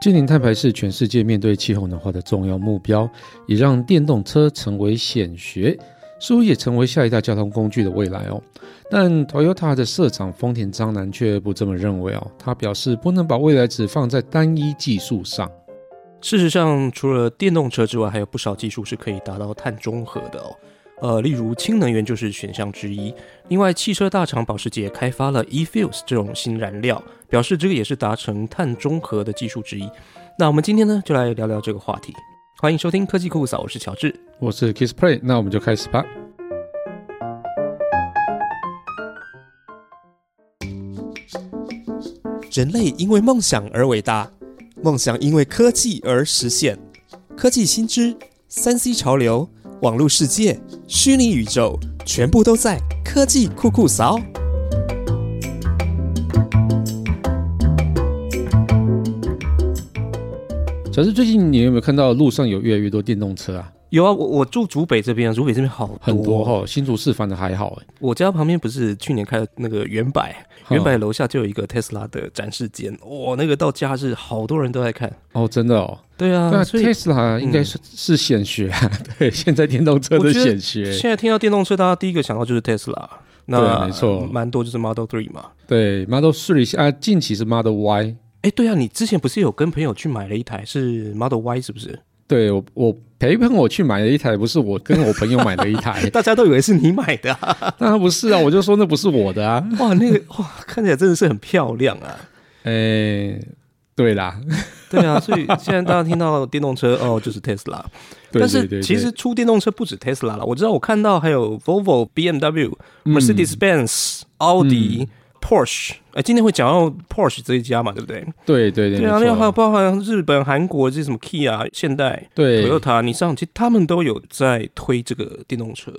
近零碳排是全世界面对气候暖化的重要目标，也让电动车成为显学，似乎也成为下一代交通工具的未来哦。但 Toyota 的社长丰田章男却不这么认为哦，他表示不能把未来只放在单一技术上。事实上，除了电动车之外，还有不少技术是可以达到碳中和的哦。呃，例如氢能源就是选项之一。另外，汽车大厂保时捷开发了 e-fuels 这种新燃料，表示这个也是达成碳中和的技术之一。那我们今天呢，就来聊聊这个话题。欢迎收听科技酷嫂，我是乔治，我是 Kiss Play，那我们就开始吧。人类因为梦想而伟大，梦想因为科技而实现。科技新知、三 C 潮流。网络世界、虚拟宇宙，全部都在科技酷酷扫。小志最近你有没有看到路上有越来越多电动车啊？有啊，我我住竹北这边，竹北这边好很多哈，新竹市反的还好哎。我家旁边不是去年开的那个原百，原百楼下就有一个 Tesla 的展示间，哇，那个到假日好多人都在看哦，真的哦。对啊，那特斯拉应该是是显学，对，现在电动车的显学。现在听到电动车，大家第一个想到就是 Tesla，那没错，蛮多就是 Model Three 嘛。对，Model Three 啊，近期是 Model Y。哎，对啊，你之前不是有跟朋友去买了一台是 Model Y 是不是？对我，我陪朋友去买了一台，不是我跟我朋友买了一台，大家都以为是你买的，当然不是啊，我就说那不是我的啊。哇，那个哇，看起来真的是很漂亮啊。哎。对啦，对啊，所以现在大家听到电动车哦，就是 Tesla。但是其实出电动车不止 Tesla 了，我知道我看到还有 Volvo、BMW、Mercedes-Benz、奥迪、Porsche。哎，今天会讲到 Porsche 这一家嘛，对不对？对对对。对啊，另外还有包含日本、韩国这些什么 Kia、现代、对，Toyota，你上其实他们都有在推这个电动车，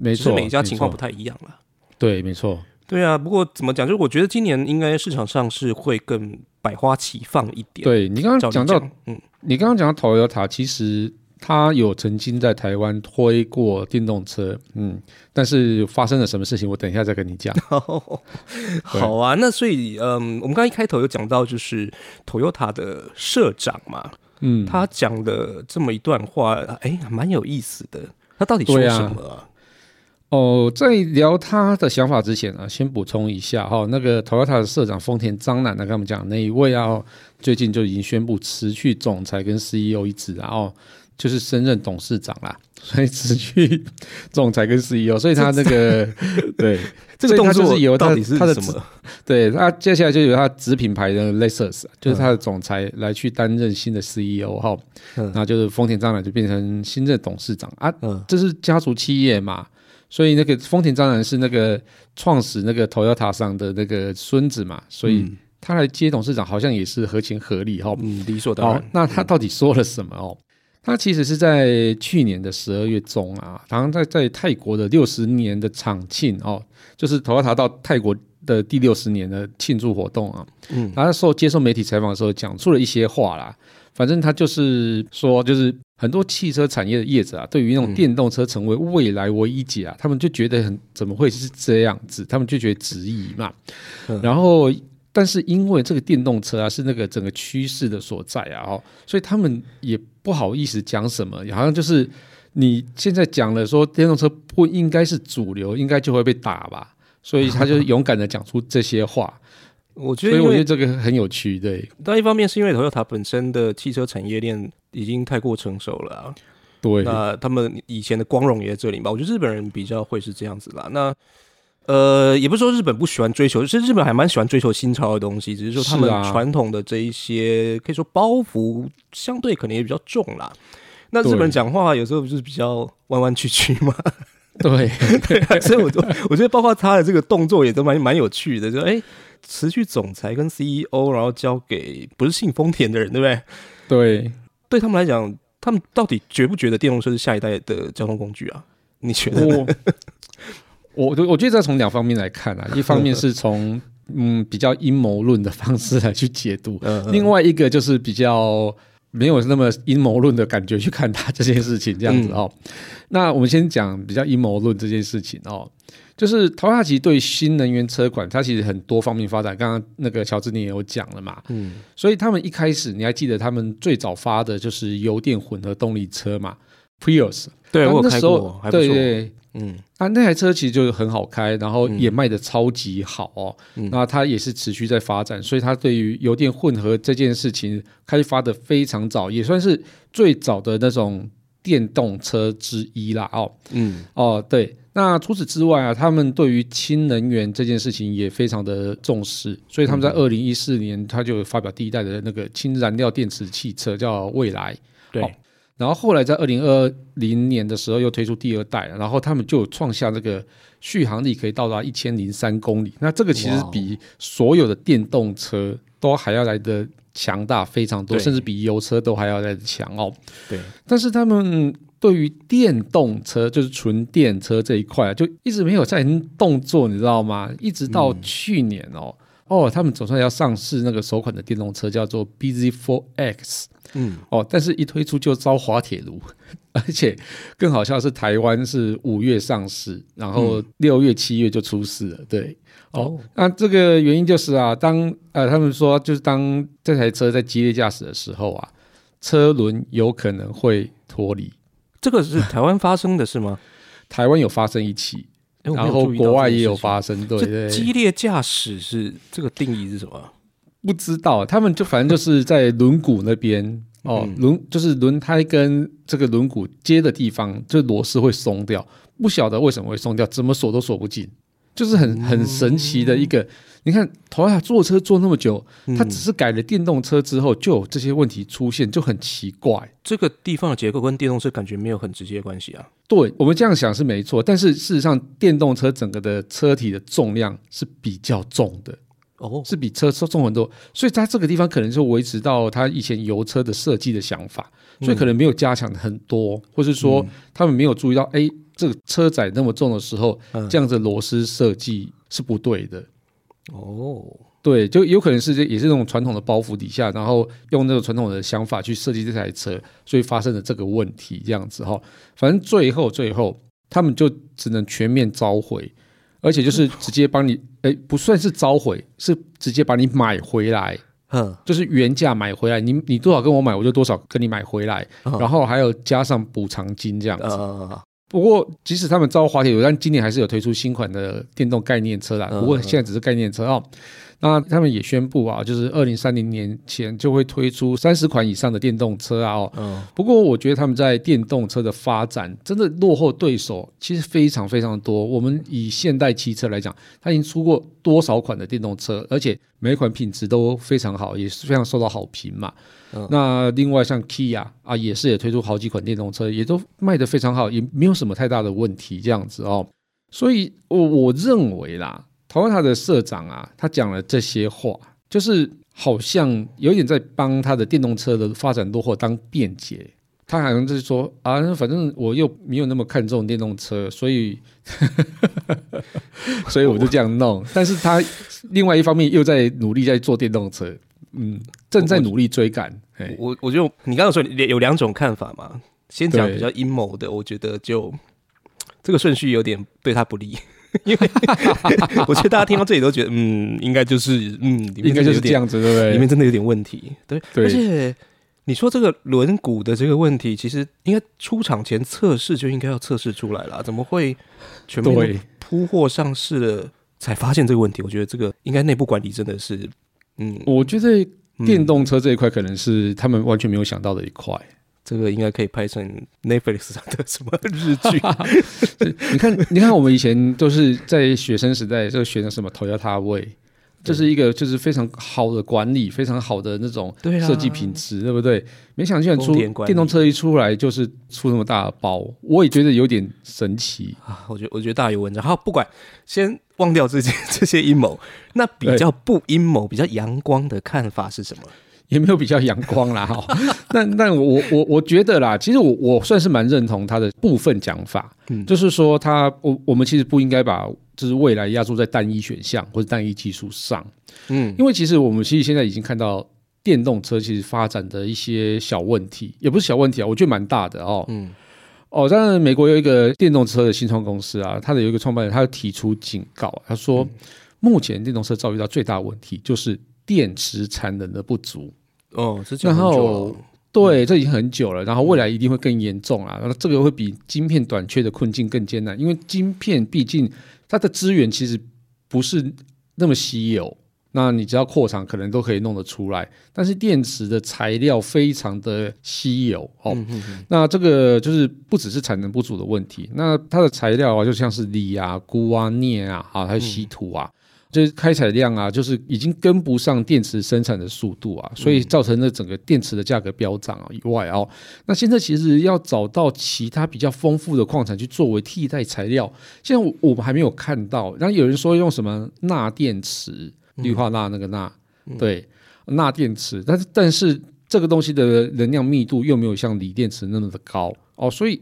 没错，每家情况不太一样了。对，没错。对啊，不过怎么讲？就是我觉得今年应该市场上是会更百花齐放一点。对你刚刚讲到，嗯，你刚刚讲到 Toyota，其实他有曾经在台湾推过电动车，嗯，但是发生了什么事情，我等一下再跟你讲。好啊，那所以，嗯，我们刚一开头有讲到，就是 Toyota 的社长嘛，嗯，他讲的这么一段话，哎，蛮有意思的。他到底说什么？哦，在聊他的想法之前啊，先补充一下哈，那个 Toyota 的社长丰田章男呢，跟我们讲那一位啊，最近就已经宣布辞去总裁跟 CEO 一职，然后就是升任董事长啦，所以辞去总裁跟 CEO，所以他那个对 这个动作是由到底是他的什么？对他接下来就由他子品牌的 Lexus，就是他的总裁来去担任新的 CEO 哈，那就是丰田章男就变成新任董事长啊，这是家族企业嘛。所以那个丰田章男是那个创始那个 Toyota 上的那个孙子嘛，所以他来接董事长好像也是合情合理哈，嗯，理所当然。那他到底说了什么哦？他其实是在去年的十二月中啊，好像在在泰国的六十年的厂庆哦，就是 Toyota 到泰国的第六十年的庆祝活动啊，嗯，他受接受媒体采访的时候讲出了一些话啦。反正他就是说，就是很多汽车产业的业者啊，对于那种电动车成为未来唯一解啊，他们就觉得很怎么会是这样子？他们就觉得质疑嘛。然后，但是因为这个电动车啊是那个整个趋势的所在啊，哦，所以他们也不好意思讲什么，好像就是你现在讲了说电动车不应该是主流，应该就会被打吧，所以他就勇敢的讲出这些话。我觉得，所以我觉得这个很有趣，对。但一方面是因为 Toyota 本身的汽车产业链已经太过成熟了，对。那他们以前的光荣也在这里吧？我觉得日本人比较会是这样子啦。那呃，也不是说日本不喜欢追求，其实日本还蛮喜欢追求新潮的东西，只是说他们传统的这一些可以说包袱相对可能也比较重啦。那日本人讲话有时候不是比较弯弯曲曲嘛，对对。所以我就我觉得包括他的这个动作也都蛮蛮有趣的，就哎。辞去总裁跟 CEO，然后交给不是信丰田的人，对不对？对，对他们来讲，他们到底觉不觉得电动车是下一代的交通工具啊？你觉得？我我我觉得要从两方面来看啊，一方面是从嗯比较阴谋论的方式来去解读，另外一个就是比较没有那么阴谋论的感觉去看它这件事情，这样子哦。那我们先讲比较阴谋论这件事情哦，就是陶塔其实对新能源车款，它其实很多方面发展。刚刚那个乔治你也有讲了嘛，嗯，所以他们一开始你还记得他们最早发的就是油电混合动力车嘛，Prius，对我那时候开过，对错。对。嗯那，那台车其实就是很好开，然后也卖的超级好哦。嗯那它也是持续在发展，所以它对于油电混合这件事情开发的非常早，也算是最早的那种电动车之一啦。哦嗯哦，对。那除此之外啊，他们对于氢能源这件事情也非常的重视，所以他们在嗯二零一四年他就发表第一代的那个氢燃料电池汽车，叫未来。对好然后后来在二零二零年的时候又推出第二代，然后他们就有创下这个续航力可以到达一千零三公里。那这个其实比所有的电动车都还要来的强大非常多，甚至比油车都还要来的强哦。对，但是他们对于电动车，就是纯电车这一块啊，就一直没有在动作，你知道吗？一直到去年哦，哦，他们总算要上市那个首款的电动车，叫做 BZ4X。嗯哦，但是一推出就遭滑铁卢，而且更好笑的是，台湾是五月上市，然后六月、七月就出事了。对，哦，哦那这个原因就是啊，当呃他们说就是当这台车在激烈驾驶的时候啊，车轮有可能会脱离。这个是台湾发生的是吗？台湾有发生一起，然后国外也有发生，对这对。激烈驾驶是这个定义是什么？不知道，他们就反正就是在轮毂那边哦，嗯轮就是轮胎跟这个轮毂接的地方，就螺丝会松掉，不晓得为什么会松掉，怎么锁都锁不紧，就是很很神奇的一个。你看，头亚坐车坐那么久，他只是改了电动车之后，就有这些问题出现，就很奇怪。这个地方的结构跟电动车感觉没有很直接的关系啊。对我们这样想是没错，但是事实上，电动车整个的车体的重量是比较重的。哦，是比车车重很多，所以它这个地方可能就维持到它以前油车的设计的想法，所以可能没有加强很多，或是说他们没有注意到，哎，这个车载那么重的时候，嗯这样子螺丝设计是不对的。哦，对，就有可能是这也是那种传统的包袱底下，然后用那个传统的想法去设计这台车，所以发生了这个问题，这样子哈。反正最后最后他们就只能全面召回，而且就是直接帮你，哎，不算是召回，是直接把你买回来，哼，就是原价买回来，你你多少跟我买，我就多少跟你买回来，嗯然后还有加上补偿金这样子。呃，不过，即使他们招滑铁卢，但今年还是有推出新款的电动概念车啦。嗯不过现在只是概念车哦。那他们也宣布啊，就是二零三零年前就会推出三十款以上的电动车啊哦。嗯，不过我觉得他们在电动车的发展真的落后对手，其实非常非常多。我们以现代汽车来讲，它已经出过多少款的电动车，而且每一款品质都非常好，也是非常受到好评嘛。嗯那另外像 Kia 啊，也是也推出好几款电动车，也都卖得非常好，也没有什么太大的问题这样子哦。所以我我认为啦，Toyota 的社长啊，他讲了这些话，就是好像有点在帮他的电动车的发展落后当辩解。他好像就是说啊，反正我又没有那么看重电动车，所以 所以我就这样弄。但是他另外一方面又在努力在做电动车，嗯，正在努力追赶。嘿我我就你刚刚说有两种看法嘛，先讲比较阴谋的，我觉得就这个顺序有点对他不利，因为 我觉得大家听到这里都觉得，嗯，应该就是嗯，里面应该就是这样子，对不对？里面真的有点问题，对，对而且你说这个轮毂的这个问题，其实应该出厂前测试就应该要测试出来了，怎么会全面对铺货上市了才发现这个问题？我觉得这个应该内部管理真的是，嗯，我觉得嗯电动车这一块可能是他们完全没有想到的一块。这个应该可以拍成 Netflix 上的什么日剧？你看，你看，我们以前都是在学生时代就学的什么 Toyota Way，这是一个就是非常好的管理，非常好的那种设计品质，对不对？没想到出电动车一出来就是出那么大的包，我也觉得有点神奇。啊，我觉得我觉得大有文章。好，不管，先忘掉这些 这些阴谋，那比较不阴谋、比较阳光的看法是什么？也没有比较阳光啦哈，但但我我我觉得啦，其实我我算是蛮认同他的部分讲法，嗯。就是说他我我们其实不应该把就是未来压注在单一选项或者单一技术上，嗯，因为其实我们其实现在已经看到电动车其实发展的一些小问题，也不是小问题啊，我觉得蛮大的哦。嗯，哦，当然，美国有一个电动车的新创公司啊，它的有一个创办人，他提出警告，他说，目前电动车遭遇到最大问题就是电池产能的不足。哦，是然后对，这已经很久了，然后未来一定会更严重啊，然后这个会比晶片短缺的困境更艰难，因为晶片毕竟它的资源其实不是那么稀有。那你只要扩厂，可能都可以弄得出来。但是电池的材料非常的稀有哦。那这个就是不只是产能不足的问题，那它的材料啊，就像是锂啊、钴啊、镍啊，啊，还有稀土啊。就是开采量啊，就是已经跟不上电池生产的速度啊，所以造成了整个电池的价格飙涨啊。以外哦，那现在其实要找到其他比较丰富的矿产去作为替代材料，现在我们还没有看到。然后有人说用什么钠电池，氯化钠那个钠，对，钠电池，但是但是这个东西的能量密度又没有像锂电池那么的高哦，所以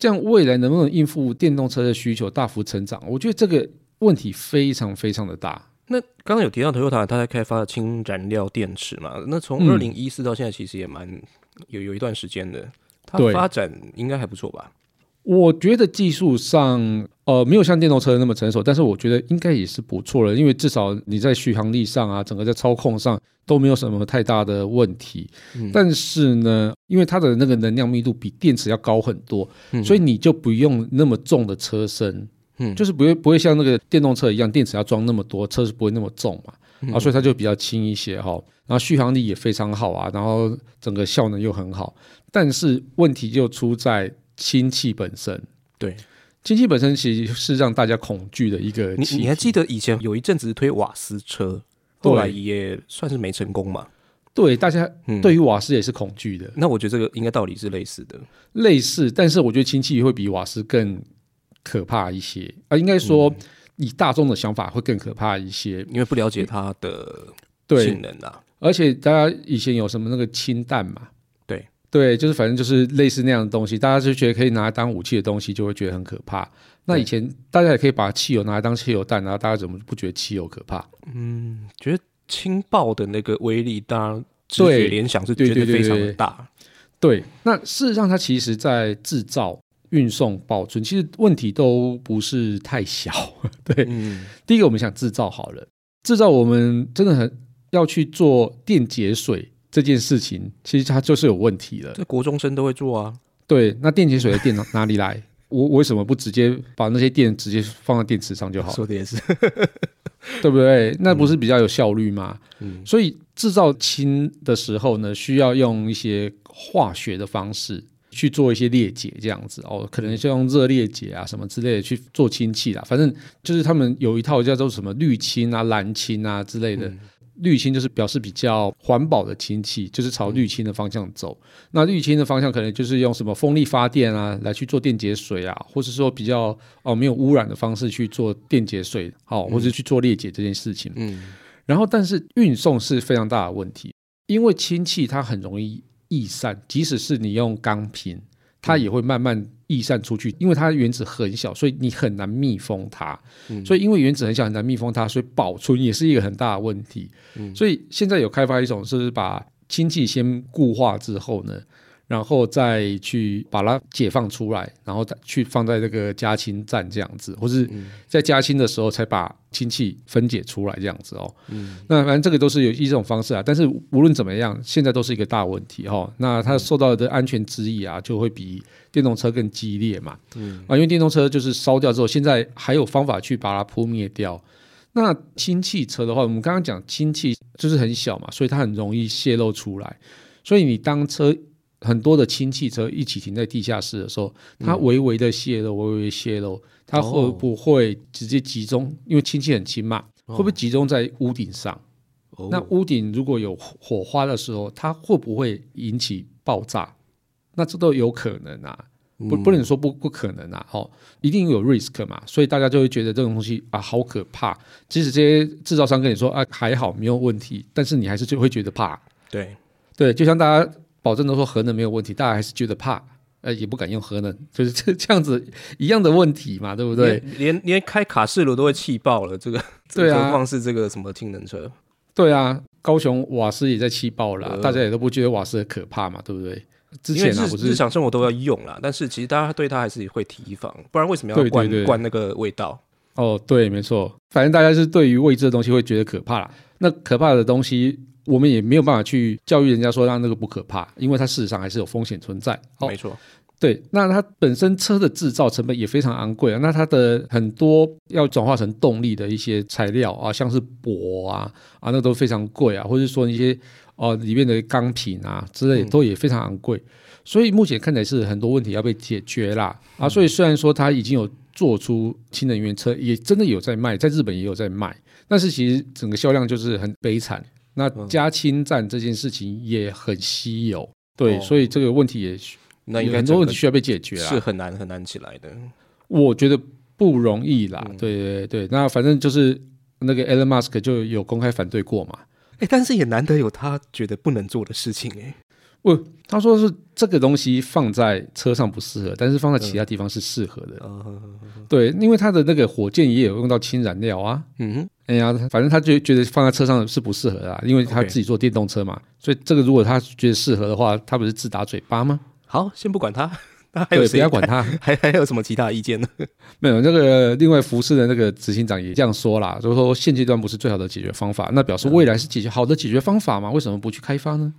这样未来能不能应付电动车的需求大幅成长？我觉得这个。问题非常非常的大。那刚刚有提到 Toyota 它在开发氢燃料电池嘛？那从二零一四到现在，其实也蛮有有一段时间的。它发展应该还不错吧？我觉得技术上呃没有像电动车那么成熟，但是我觉得应该也是不错了。因为至少你在续航力上啊，整个在操控上都没有什么太大的问题。但是呢，因为它的那个能量密度比电池要高很多，所以你就不用那么重的车身。嗯，就是不会不会像那个电动车一样，电池要装那么多，车是不会那么重嘛，啊，所以它就比较轻一些哈，然后续航力也非常好啊，然后整个效能又很好，但是问题就出在氢气本身。对，氢气本身其实是让大家恐惧的一个。你你还记得以前有一阵子推瓦斯车，后来也算是没成功嘛？对，大家对于瓦斯也是恐惧的。那我觉得这个应该道理是类似的，类似，但是我觉得氢气会比瓦斯更。可怕一些啊，应该说以大众的想法会更可怕一些，因为不了解它的性能啊。而且大家以前有什么那个氢弹嘛？对对，就是反正就是类似那样的东西，大家就觉得可以拿来当武器的东西，就会觉得很可怕。那以前大家也可以把汽油拿来当汽油弹，然后大家怎么不觉得汽油可怕？嗯，觉得氢爆的那个威力，当然直觉联想是觉得非常的大。对，那事实上它其实在制造。运送、保存，其实问题都不是太小。对，第一个我们想制造好了，制造我们真的很要去做电解水这件事情，其实它就是有问题了。这国中生都会做啊。对，那电解水的电 哪里来？我为什么不直接把那些电直接放在电池上就好？说的也是，对不对？那不是比较有效率吗？嗯。所以制造氢的时候呢，需要用一些化学的方式。去做一些裂解这样子哦，可能是用热裂解啊什么之类的去做氢气啦。反正就是他们有一套叫做什么绿氢啊、蓝氢啊之类的。氯氢就是表示比较环保的氢气，就是朝氯氢的方向走。那氯氢的方向可能就是用什么风力发电啊来去做电解水啊，或者说比较哦没有污染的方式去做电解水，好，或者去做裂解这件事情。嗯。然后，但是运送是非常大的问题，因为氢气它很容易。易散，即使是你用钢瓶，它也会慢慢易散出去，因为它原子很小，所以你很难密封它。所以因为原子很小，很难密封它，所以保存也是一个很大的问题。所以现在有开发一种，是把氢气先固化之后呢。然后再去把它解放出来，然后再去放在这个加氢站这样子，或是在加氢的时候才把氢气分解出来这样子哦。嗯，那反正这个都是有一种方式啊。但是无论怎么样，现在都是一个大问题哈。那它受到的安全质疑啊，就会比电动车更激烈嘛。嗯啊，因为电动车就是烧掉之后，现在还有方法去把它扑灭掉。那氢气车的话，我们刚刚讲氢气就是很小嘛，所以它很容易泄漏出来。所以你当车。很多的氢气车一起停在地下室的时候，它微微的泄漏，微微泄漏，它会不会直接集中？因为氢气很轻嘛，会不会集中在屋顶上？那屋顶如果有火花的时候，它会不会引起爆炸？那这都有可能啊，不不能说不不可能啊，哦，一定有 risk 嘛，所以大家就会觉得这种东西啊好可怕。即使这些制造商跟你说啊还好没有问题，但是你还是就会觉得怕。对对，就像大家。保证都说核能没有问题，大家还是觉得怕，呃，也不敢用核能，就是这 这样子一样的问题嘛，对不对？连连开卡式炉都会气爆了，这个，对啊，何况是这个什么氢能车？对啊，高雄瓦斯也在气爆了，呃大家也都不觉得瓦斯很可怕嘛，对不对？之前啊，不是日日常生活都要用啦，但是其实大家对它还是会提防，不然为什么要灌灌那个味道？哦，对，没错，反正大家是对于未知的东西会觉得可怕啦。那可怕的东西，我们也没有办法去教育人家说让那个不可怕，因为它事实上还是有风险存在。哦没，错，对，那它本身车的制造成本也非常昂贵啊。那它的很多要转化成动力的一些材料啊，像是铂啊啊，那都非常贵啊，或者说一些哦、里面的钢品啊之类，嗯都也非常昂贵。所以目前看起来是很多问题要被解决啦啊。所以虽然说它已经有做出氢能源车，也真的有在卖，在日本也有在卖，但是其实整个销量就是很悲惨。那嗯加氢站这件事情也很稀有，对，哦所以这个问题也那应该很多问题需要被解决啊。是很难很难起来的。我觉得不容易啦。嗯对对对，那反正就是那个 Elon Musk 就有公开反对过嘛。哎，但是也难得有他觉得不能做的事情哎。不，他说是这个东西放在车上不适合，但是放在其他地方是适合的。呃，对，因为他的那个火箭也有用到氢燃料啊。嗯哼，哎呀，反正他就觉得放在车上是不适合的、啊，因为他自己做电动车嘛。所以这个如果他觉得适合的话，他不是自打嘴巴吗？好，先不管他，那还有对，不谁要管他。还还有什么其他意见呢？没有，那个另外服饰的那个执行长也这样说啦，就是说现阶段不是最好的解决方法，那表示未来是解决好的解决方法嘛？为什么不去开发呢？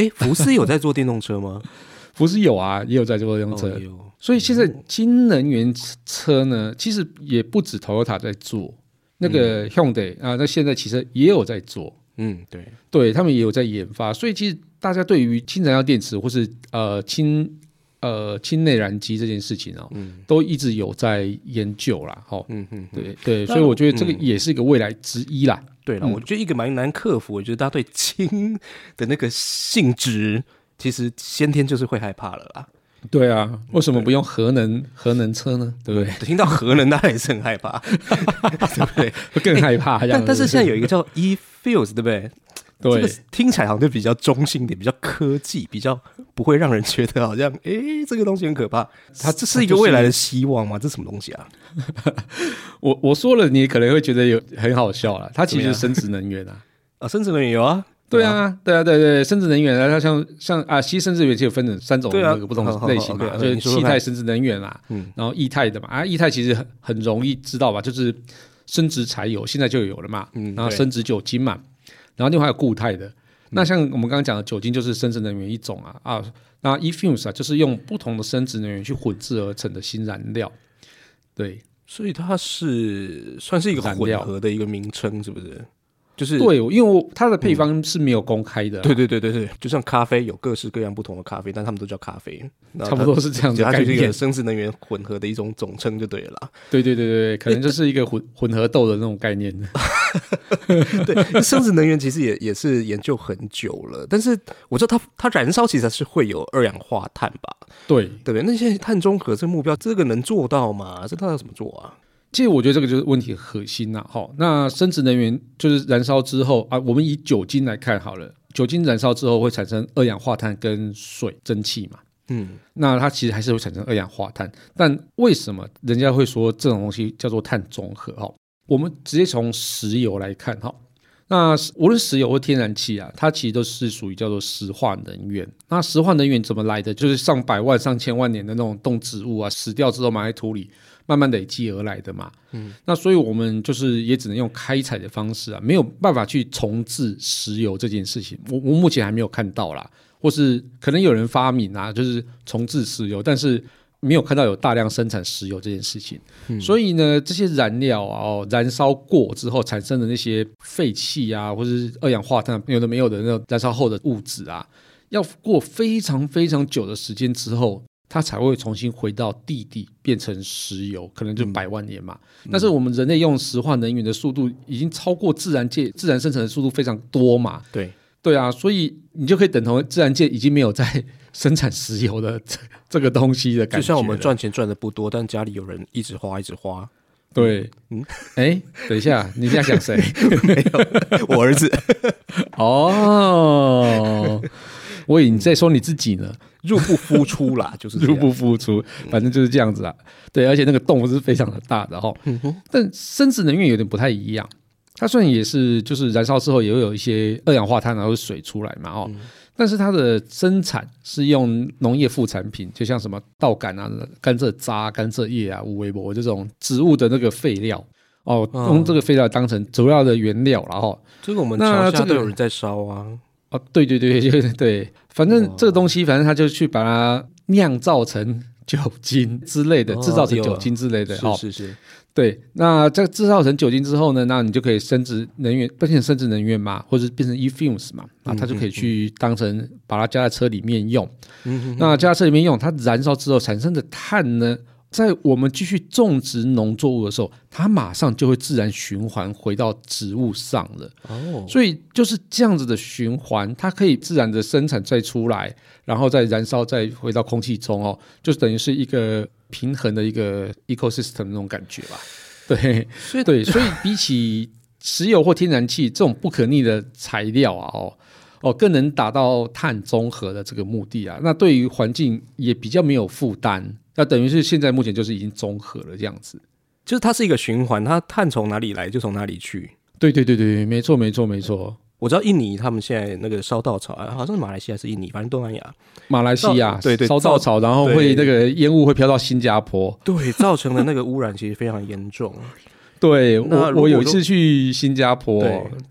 哎，福斯有在做电动车吗？福斯有啊，也有在做电动车，所以现在新能源车呢，其实也不止 Toyota 在做，那个 Hyundai 啊，那现在其实也有在做，嗯，对，对他们也有在研发，所以其实大家对于氢燃料电池或是呃氢呃氢内燃机这件事情哦，嗯都一直有在研究啦，哦，嗯嗯，对对，所以我觉得这个嗯也是一个未来之一啦。对了，嗯我觉得一个蛮难克服，我觉得大家对氢的那个性质，其实先天就是会害怕了啦。对啊，为什么不用核能核能车呢？对不对？听到核能，大家也是很害怕，对不对？会更害怕这样。但但是现在有一个叫 e fuels，对不对？这对个听起来好像就比较中性一点，比较科技，比较不会让人觉得好像，诶，这个东西很可怕。它这是一个未来的希望吗？这是什么东西啊？我我说了，你可能会觉得有很好笑了。它其实是生殖能源啊。啊，生殖能源有啊，对，啊，对啊，对对，生殖能源啊，它像像啊，其实生殖能源就有分成三种那个不同类型嘛就是气态生殖能源啦，嗯然后液态的嘛，啊，液态其实很很容易知道吧，就是生殖柴油现在就有了嘛，嗯，然后生质酒精嘛，然后另外还有固态的。那像我们刚刚讲的酒精就是生质能源一种啊啊，那 e-fuels 啊就是用不同的生殖能源去混制而成的新燃料，对所以它是算是一个混合的一个名称，是不是？就是对，因为它的配方是没有公开的啊、对对对对对，就像咖啡有各式各样不同的咖啡，但他们都叫咖啡，差不多是这样子它它就是一个。生殖能源混合的一种总称就对了啦。对对对对，可能就是一个混混合豆的那种概念。对，生殖能源其实也也是研究很久了，但是我知道它它燃烧其实是会有二氧化碳吧，对，对不对？那现在碳中和这个目标，这个能做到吗？这它要怎么做啊？其实我觉得这个就是问题的核心呐、好，那生质能源就是燃烧之后啊，我们以酒精来看好了，酒精燃烧之后会产生二氧化碳跟水蒸气嘛。嗯，那它其实还是会产生二氧化碳，但为什么人家会说这种东西叫做碳中和？哈，我们直接从石油来看哈，那无论石油或天然气啊，它其实都是属于叫做石化能源。那石化能源怎么来的？就是上百万、上千万年的那种动植物啊，死掉之后埋在土里，慢慢累积而来的嘛。嗯，那所以我们就是也只能用开采的方式啊，没有办法去重置石油这件事情。我我目前还没有看到啦。或是可能有人发明啊，就是重置石油，但是没有看到有大量生产石油这件事情。所以呢，这些燃料啊，哦，燃烧过之后产生的那些废气啊，或是二氧化碳，有的没有的那种燃烧后的物质啊，要过非常非常久的时间之后。它才会重新回到地底，变成石油，可能就百万年嘛。但是我们人类用石化能源的速度已经超过自然界自然生成的速度非常多嘛。对，对啊，所以你就可以等同自然界已经没有在生产石油的这 这个东西的感觉了。就像我们赚钱赚的不多，但家里有人一直花一直花。对，嗯嗯，哎，等一下，你在想谁？没有，我儿子 哦，我以为你在说你自己呢，入不敷出啦，就是入不敷出，反正就是这样子啊。对，而且那个洞是非常的大的哈。但生殖能源有点不太一样。它虽然也是就是燃烧之后也会有一些二氧化碳然后水出来嘛哦，但是它的生产是用农业副产品，就像什么稻杆啊、甘蔗渣、甘蔗叶啊、无微博这种植物的那个废料哦，用这个废料当成主要的原料，然后这个我们桥下都有人在烧啊。哦，对对对，就是对，反正这个东西，反正他就去把它酿造成酒精之类的，哦制造成酒精之类的，哦是是。是，对，那这制造成酒精之后呢，那你就可以升值能源，变成升值能源嘛，或者变成 e-fumes 嘛，啊，它就可以去当成把它加在车里面用。嗯那加在车里面用，它燃烧之后产生的碳呢，在我们继续种植农作物的时候，它马上就会自然循环回到植物上了。哦，所以就是这样子的循环，它可以自然的生产再出来，然后再燃烧，再回到空气中哦，就等于是一个平衡的一个 ecosystem 那种感觉吧。对所以对，所以比起石油或天然气这种不可逆的材料啊，哦哦，更能达到碳中和的这个目的啊。那对于环境也比较没有负担，那等于是现在目前就是已经综合了这样子。就是它是一个循环，它碳从哪里来就从哪里去。对对对对，没错没错没错。我知道印尼他们现在那个烧稻草，啊好像是马来西亚还是印尼，反正东南亚，马来西亚对对烧稻草，然后会那个烟雾会飘到新加坡。对，造成的那个污染其实非常严重。对我，我有一次去新加坡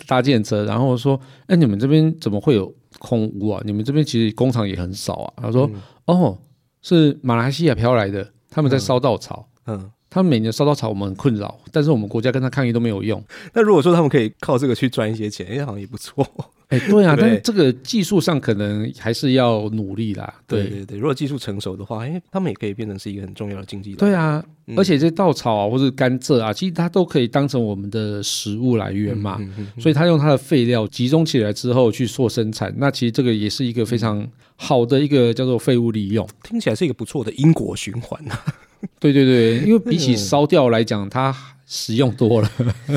搭建车，然后我说：“哎，你们这边怎么会有空污啊？你们这边其实工厂也很少啊。”他说：“嗯哦，是马来西亚飘来的，他们在烧稻草。嗯，他们每年烧稻草，我们很困扰，但是我们国家跟他抗议都没有用。那如果说他们可以靠这个去赚一些钱，哎，好像也不错。哎，对啊，对但是这个技术上可能还是要努力啦。对对对对，如果技术成熟的话，哎，他们也可以变成是一个很重要的经济。对啊，嗯而且这稻草啊，或者甘蔗啊，其实它都可以当成我们的食物来源嘛。嗯嗯嗯所以它用它的废料集中起来之后去做生产，那其实这个也是一个非常好的一个叫做废物利用。听起来是一个不错的因果循环啊。对对对，因为比起烧掉来讲，它实用多了。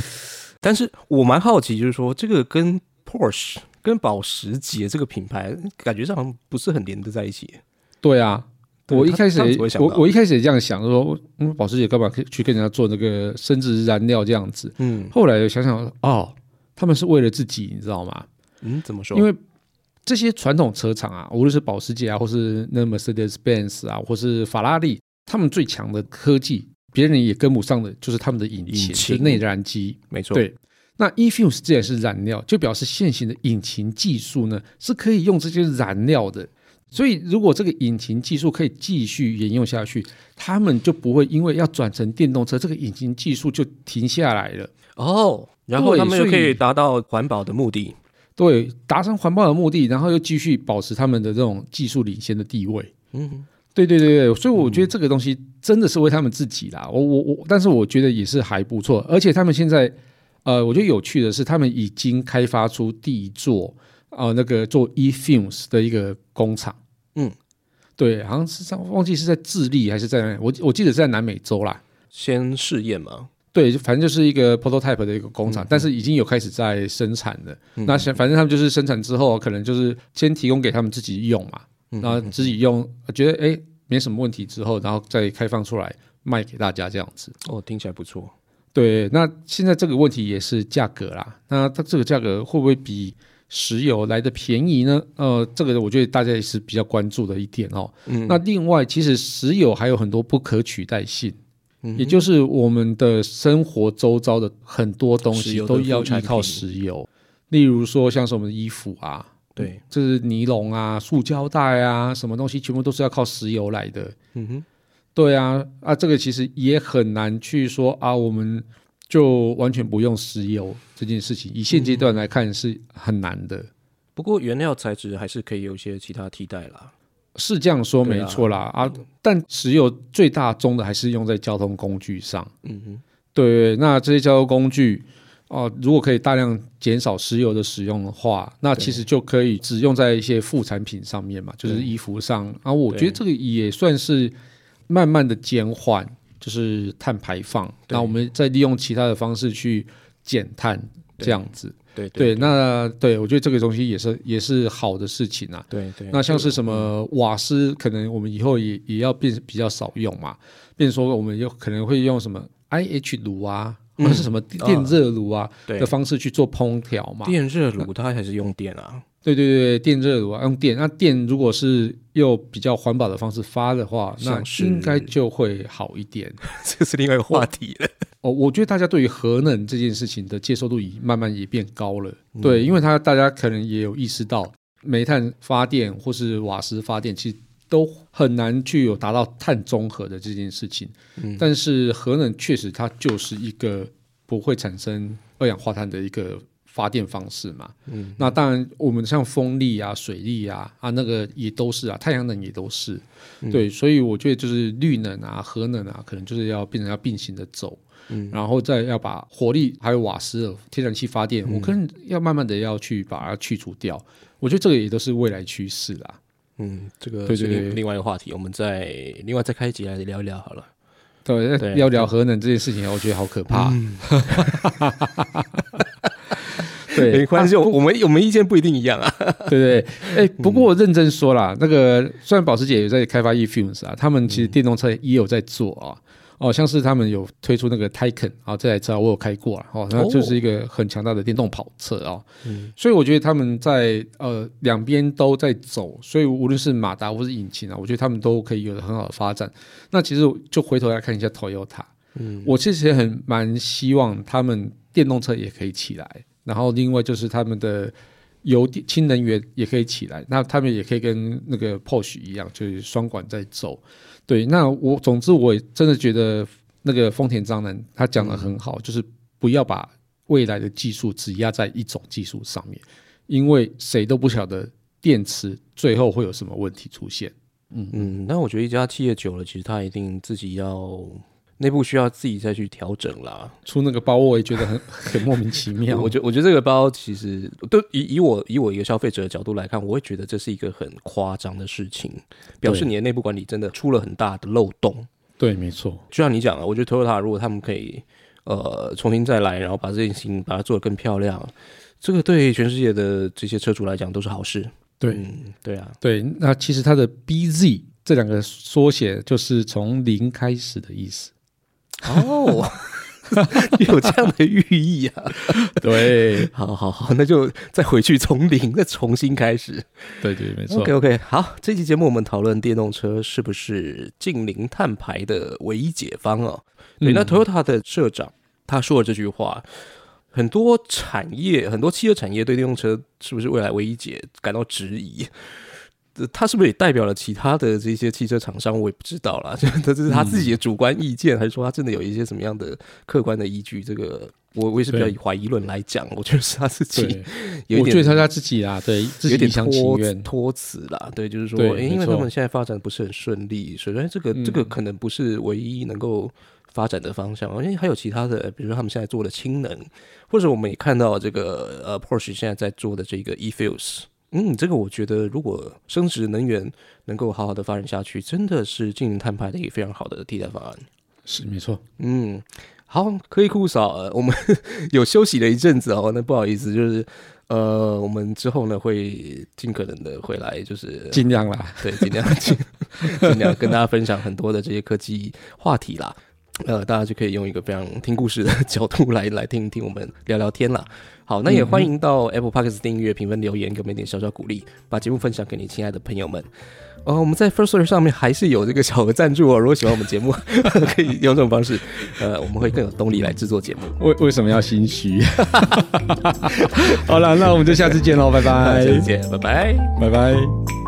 但是我蛮好奇，就是说这个跟 Porsche 跟保时捷这个品牌感觉上好像不是很连得在一起。对啊，对我一开始我我一开始也这样想说，嗯，保时捷干嘛去跟人家做那个生殖燃料这样子？嗯后来想想，哦，他们是为了自己，你知道吗？嗯，怎么说？因为这些传统车厂啊，无论是保时捷啊，或是那 Mercedes Benz 啊，或是法拉利，他们最强的科技，别人也跟不上的，就是他们的引擎，引擎就是内燃机。没错，对，那 e-fuels 既然是燃料，就表示现行的引擎技术呢是可以用这些燃料的。所以，如果这个引擎技术可以继续沿用下去，他们就不会因为要转成电动车，这个引擎技术就停下来了。哦，然后他们又可以以达到环保的目的。对，达成环保的目的，然后又继续保持他们的这种技术领先的地位。嗯，对对对对，所以我觉得这个东西真的是为他们自己啦。我我我，但是我觉得也是还不错，而且他们现在，呃，我觉得有趣的是，他们已经开发出第一座呃那个做 e-fumes 的一个工厂。嗯，对，好像是在忘记是在智利还是在哪里，我我记得是在南美洲啦。先试验嘛。对，就反正就是一个 prototype 的一个工厂，但是已经有开始在生产了。嗯那先反正他们就是生产之后，可能就是先提供给他们自己用嘛，嗯然后自己用，觉得哎没什么问题之后，然后再开放出来卖给大家这样子。哦，听起来不错。对，那现在这个问题也是价格啦，那它这个价格会不会比石油来的便宜呢？呃，这个我觉得大家也是比较关注的一点哦。嗯那另外，其实石油还有很多不可取代性。嗯也就是我们的生活周遭的很多东西都要依靠石油，例如说像是我们的衣服啊，对，就是尼龙啊、塑胶袋啊，什么东西全部都是要靠石油来的。嗯哼，对啊，啊，这个其实也很难去说啊，我们就完全不用石油这件事情，以现阶段来看是很难的。不过原料材质还是可以有一些其他替代啦。是这样说没错啦啊但石油最大宗的还是用在交通工具上。嗯哼，对，那这些交通工具哦、如果可以大量减少石油的使用的话，那其实就可以只用在一些副产品上面嘛，就是衣服上。然后我觉得对这个也算是慢慢的减缓，就是碳排放。那我们再利用其他的方式去减碳，这样子。对对，那对我觉得这个东西也是也是好的事情啊。对对，那像是什么瓦斯，可能我们以后也也要变比较少用嘛，变说我们有可能会用什么 IH 炉啊，或者是什么电热炉啊对。的，方式去做烹调嘛。电热炉它还是用电啊，对对对，电热炉啊，用电。那电如果是用比较环保的方式发的话，那应该就会好一点。这是另外一个话题了。哦，我觉得大家对于核能这件事情的接受度已慢慢也变高了。对，因为他大家可能也有意识到，煤炭发电或是瓦斯发电，其实都很难具有达到碳中和的这件事情。嗯但是核能确实它就是一个不会产生二氧化碳的一个发电方式嘛。嗯，那当然，我们像风力啊、水力啊啊，那个也都是啊，太阳能也都是。嗯对，所以我觉得就是绿能啊、核能啊，可能就是要变成要并行的走。嗯然后再要把火力还有瓦斯的天然气发电，嗯我可能要慢慢的要去把它去除掉。我觉得这个也都是未来趋势啦。嗯，这个对对对另另外一个话题，我们再另外再开一集来聊一聊好了。对，对要聊核能这件事情，我觉得好可怕。嗯 对，没关系，我我们我们意见不一定一样啊。对对，哎，不过我认真说啦，那个虽然保时捷有在开发 e-fuels 啊，他们其实电动车也有在做啊。哦，像是他们有推出那个 Taycan 啊，这台车我有开过啊，哦，那就是一个很强大的电动跑车啊。嗯所以我觉得他们在呃两边都在走，所以无论是马达或是引擎啊，我觉得他们都可以有很好的发展。那其实就回头来看一下 Toyota，嗯我其实也很蛮希望他们电动车也可以起来，然后另外就是他们的油电氢能源也可以起来，那他们也可以跟那个 Porsche 一样，就是双管在走。对，那我总之我真的觉得那个丰田章男他讲的很好，就是不要把未来的技术只压在一种技术上面，因为谁都不晓得电池最后会有什么问题出现。嗯，嗯，那我觉得一家企业久了，其实他一定自己要内部需要自己再去调整啦。出那个包我也觉得很 很莫名其妙。我觉我觉得这个包其实对以以我以我一个消费者的角度来看，我会觉得这是一个很夸张的事情，表示你的内部管理真的出了很大的漏洞。对，没错。就像你讲的，我觉得 Toyota 如果他们可以呃重新再来，然后把这件事情把它做得更漂亮，这个对全世界的这些车主来讲都是好事。对嗯，对啊，对，那其实它的 BZ 这两个缩写就是从零开始的意思。哦，有这样的寓意啊！对，好好好，那就再回去从零再重新开始。对对，没错。OK OK，好，这期节目我们讨论电动车是不是近零碳排的唯一解方哦。对，嗯那 Toyota 的社长他说了这句话，很多产业、很多汽车产业对电动车是不是未来唯一解感到质疑。这他是不是也代表了其他的这些汽车厂商？我也不知道啦，这这是他自己的主观意见，还是说他真的有一些什么样的客观的依据？这个我我也是比较以怀疑论来讲，我觉得是他自己，有一点我觉得他他自己啦，对自己有点一厢情托愿。托词啦，对，就是说，因为他们现在发展不是很顺利，所以说这个、这个嗯可能不是唯一能够发展的方向，因为还有其他的，比如说他们现在做的氢能，或者我们也看到这个呃 Porsche 现在在做的这个 e-fuels。嗯，这个我觉得，如果生殖能源能够好好的发展下去，真的是近零碳排的一个非常好的替代方案。是没错。嗯，好，可以酷嫂，呃我们 有休息了一阵子哦，那不好意思，就是呃，我们之后呢会尽可能的回来，就是尽量啦。对，尽量尽尽量跟大家分享很多的这些科技话题啦。呃，大家就可以用一个非常听故事的 角度来来听一听我们聊聊天啦。好，那也欢迎到 Apple Podcast 订阅、评分、留言，给我们一点小小鼓励，把节目分享给你亲爱的朋友们。哦，我们在 First Story 上面还是有这个小额赞助哦。如果喜欢我们节目，可以用这种方式，呃，我们会更有动力来制作节目。为为什么要心虚？好了，那我们就下次见喽，拜拜下次，见，拜拜。拜拜。